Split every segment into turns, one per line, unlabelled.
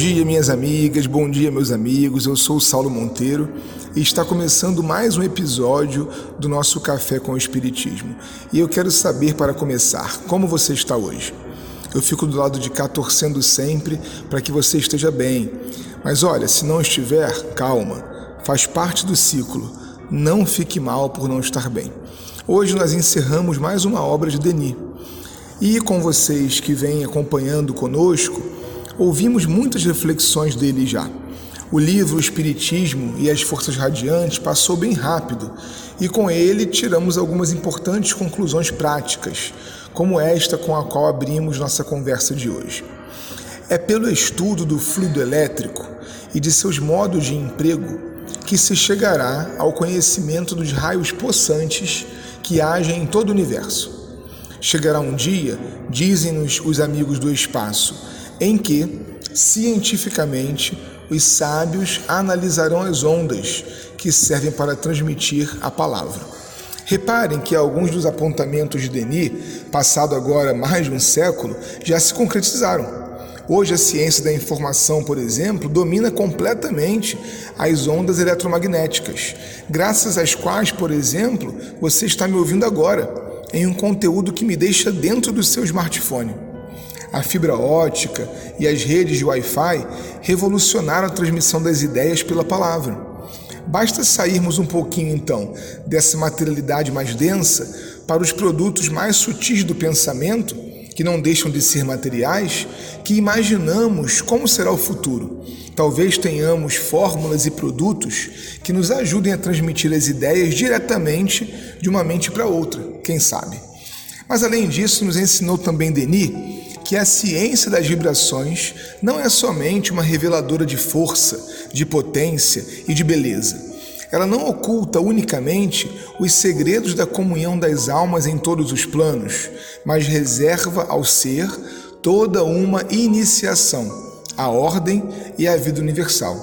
dia, minhas amigas, bom dia, meus amigos. Eu sou o Saulo Monteiro e está começando mais um episódio do nosso Café com o Espiritismo. E eu quero saber, para começar, como você está hoje. Eu fico do lado de cá torcendo sempre para que você esteja bem. Mas olha, se não estiver, calma, faz parte do ciclo. Não fique mal por não estar bem. Hoje nós encerramos mais uma obra de Denis. E com vocês que vêm acompanhando conosco, ouvimos muitas reflexões dele já. O livro o Espiritismo e as Forças Radiantes passou bem rápido e com ele tiramos algumas importantes conclusões práticas, como esta com a qual abrimos nossa conversa de hoje. É pelo estudo do fluido elétrico e de seus modos de emprego que se chegará ao conhecimento dos raios possantes que agem em todo o universo. Chegará um dia, dizem-nos os amigos do espaço, em que, cientificamente, os sábios analisarão as ondas que servem para transmitir a palavra. Reparem que alguns dos apontamentos de Denis, passado agora mais de um século, já se concretizaram. Hoje, a ciência da informação, por exemplo, domina completamente as ondas eletromagnéticas, graças às quais, por exemplo, você está me ouvindo agora, em um conteúdo que me deixa dentro do seu smartphone. A fibra ótica e as redes de Wi-Fi revolucionaram a transmissão das ideias pela palavra. Basta sairmos um pouquinho então dessa materialidade mais densa para os produtos mais sutis do pensamento, que não deixam de ser materiais, que imaginamos como será o futuro. Talvez tenhamos fórmulas e produtos que nos ajudem a transmitir as ideias diretamente de uma mente para outra, quem sabe. Mas além disso, nos ensinou também Denis que a ciência das vibrações não é somente uma reveladora de força, de potência e de beleza. Ela não oculta unicamente os segredos da comunhão das almas em todos os planos, mas reserva ao ser toda uma iniciação, a ordem e a vida universal.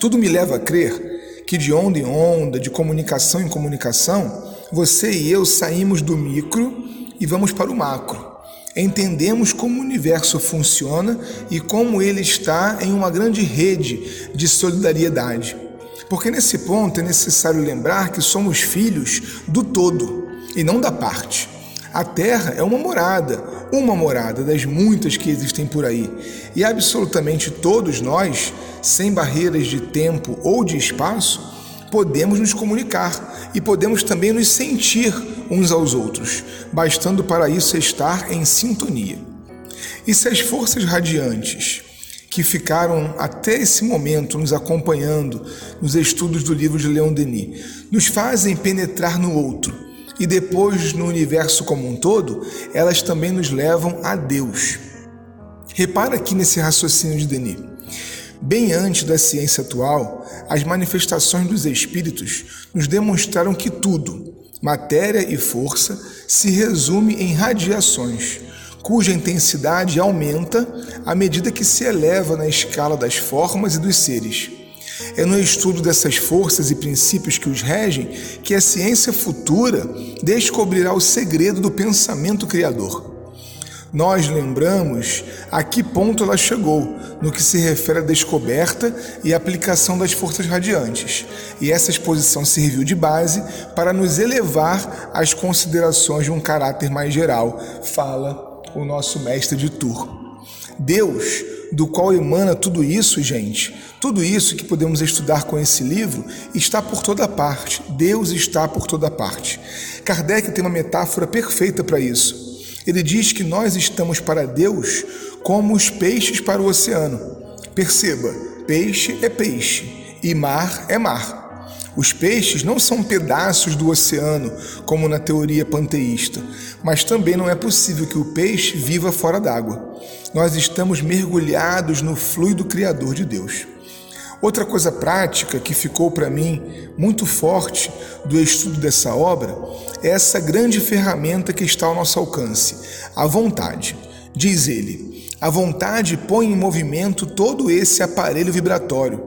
Tudo me leva a crer que de onda em onda, de comunicação em comunicação, você e eu saímos do micro e vamos para o macro entendemos como o universo funciona e como ele está em uma grande rede de solidariedade. Porque nesse ponto é necessário lembrar que somos filhos do todo e não da parte. A Terra é uma morada, uma morada das muitas que existem por aí, e absolutamente todos nós, sem barreiras de tempo ou de espaço, podemos nos comunicar e podemos também nos sentir uns aos outros, bastando para isso estar em sintonia. E se as forças radiantes que ficaram até esse momento nos acompanhando nos estudos do livro de Leon Denis nos fazem penetrar no outro e depois no universo como um todo, elas também nos levam a Deus. Repara aqui nesse raciocínio de Denis. Bem antes da ciência atual, as manifestações dos espíritos nos demonstraram que tudo, matéria e força, se resume em radiações, cuja intensidade aumenta à medida que se eleva na escala das formas e dos seres. É no estudo dessas forças e princípios que os regem que a ciência futura descobrirá o segredo do pensamento criador nós lembramos a que ponto ela chegou no que se refere à descoberta e aplicação das forças radiantes. E essa exposição serviu de base para nos elevar às considerações de um caráter mais geral, fala o nosso mestre de Tours. Deus, do qual emana tudo isso, gente, tudo isso que podemos estudar com esse livro, está por toda parte. Deus está por toda parte. Kardec tem uma metáfora perfeita para isso. Ele diz que nós estamos para Deus como os peixes para o oceano. Perceba, peixe é peixe e mar é mar. Os peixes não são pedaços do oceano, como na teoria panteísta, mas também não é possível que o peixe viva fora d'água. Nós estamos mergulhados no fluido criador de Deus. Outra coisa prática que ficou para mim muito forte do estudo dessa obra é essa grande ferramenta que está ao nosso alcance, a vontade. Diz ele: a vontade põe em movimento todo esse aparelho vibratório,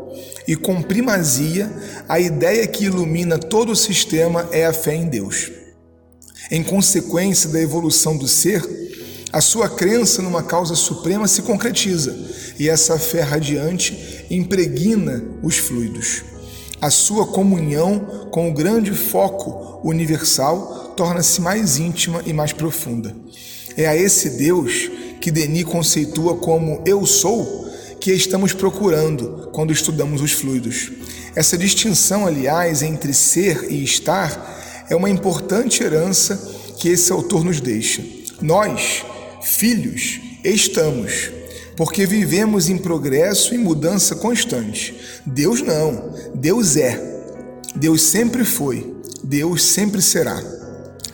e com primazia, a ideia que ilumina todo o sistema é a fé em Deus. Em consequência da evolução do ser, A sua crença numa causa suprema se concretiza e essa fé radiante impregna os fluidos. A sua comunhão com o grande foco universal torna-se mais íntima e mais profunda. É a esse Deus que Denis conceitua como eu sou que estamos procurando quando estudamos os fluidos. Essa distinção, aliás, entre ser e estar é uma importante herança que esse autor nos deixa. Nós, filhos, estamos, porque vivemos em progresso e mudança constante. Deus não, Deus é. Deus sempre foi, Deus sempre será.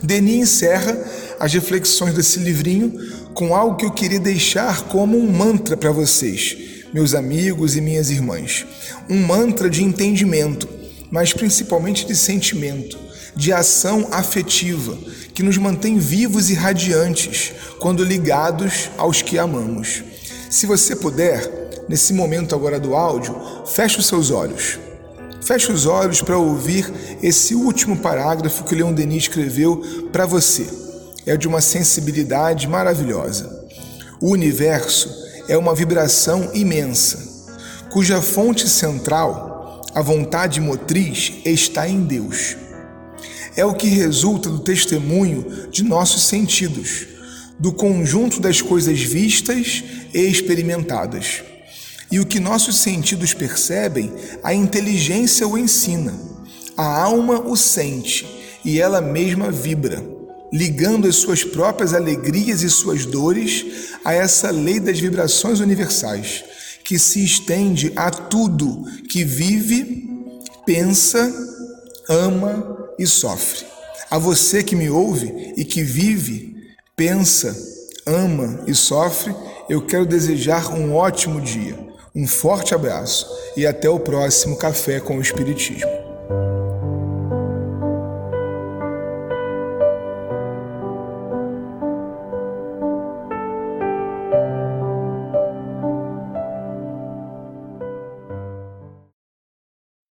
Denis encerra as reflexões desse livrinho com algo que eu queria deixar como um mantra para vocês, meus amigos e minhas irmãs. Um mantra de entendimento, mas principalmente de sentimento, de ação afetiva, que nos mantém vivos e radiantes quando ligados aos que amamos. Se você puder, nesse momento agora do áudio, feche os seus olhos. Feche os olhos para ouvir esse último parágrafo que Leon Denis escreveu para você. É de uma sensibilidade maravilhosa. O universo é uma vibração imensa, cuja fonte central, a vontade motriz, está em Deus é o que resulta do testemunho de nossos sentidos, do conjunto das coisas vistas experimentadas. E o que nossos sentidos percebem, a inteligência o ensina. A alma o sente e ela mesma vibra, ligando as suas próprias alegrias e suas dores a essa lei das vibrações universais, que se estende a tudo que vive, pensa, ama e sofre. A você que me ouve e que vive, pensa, ama e sofre, eu quero desejar um ótimo dia, um forte abraço e até o próximo Café com o Espiritismo.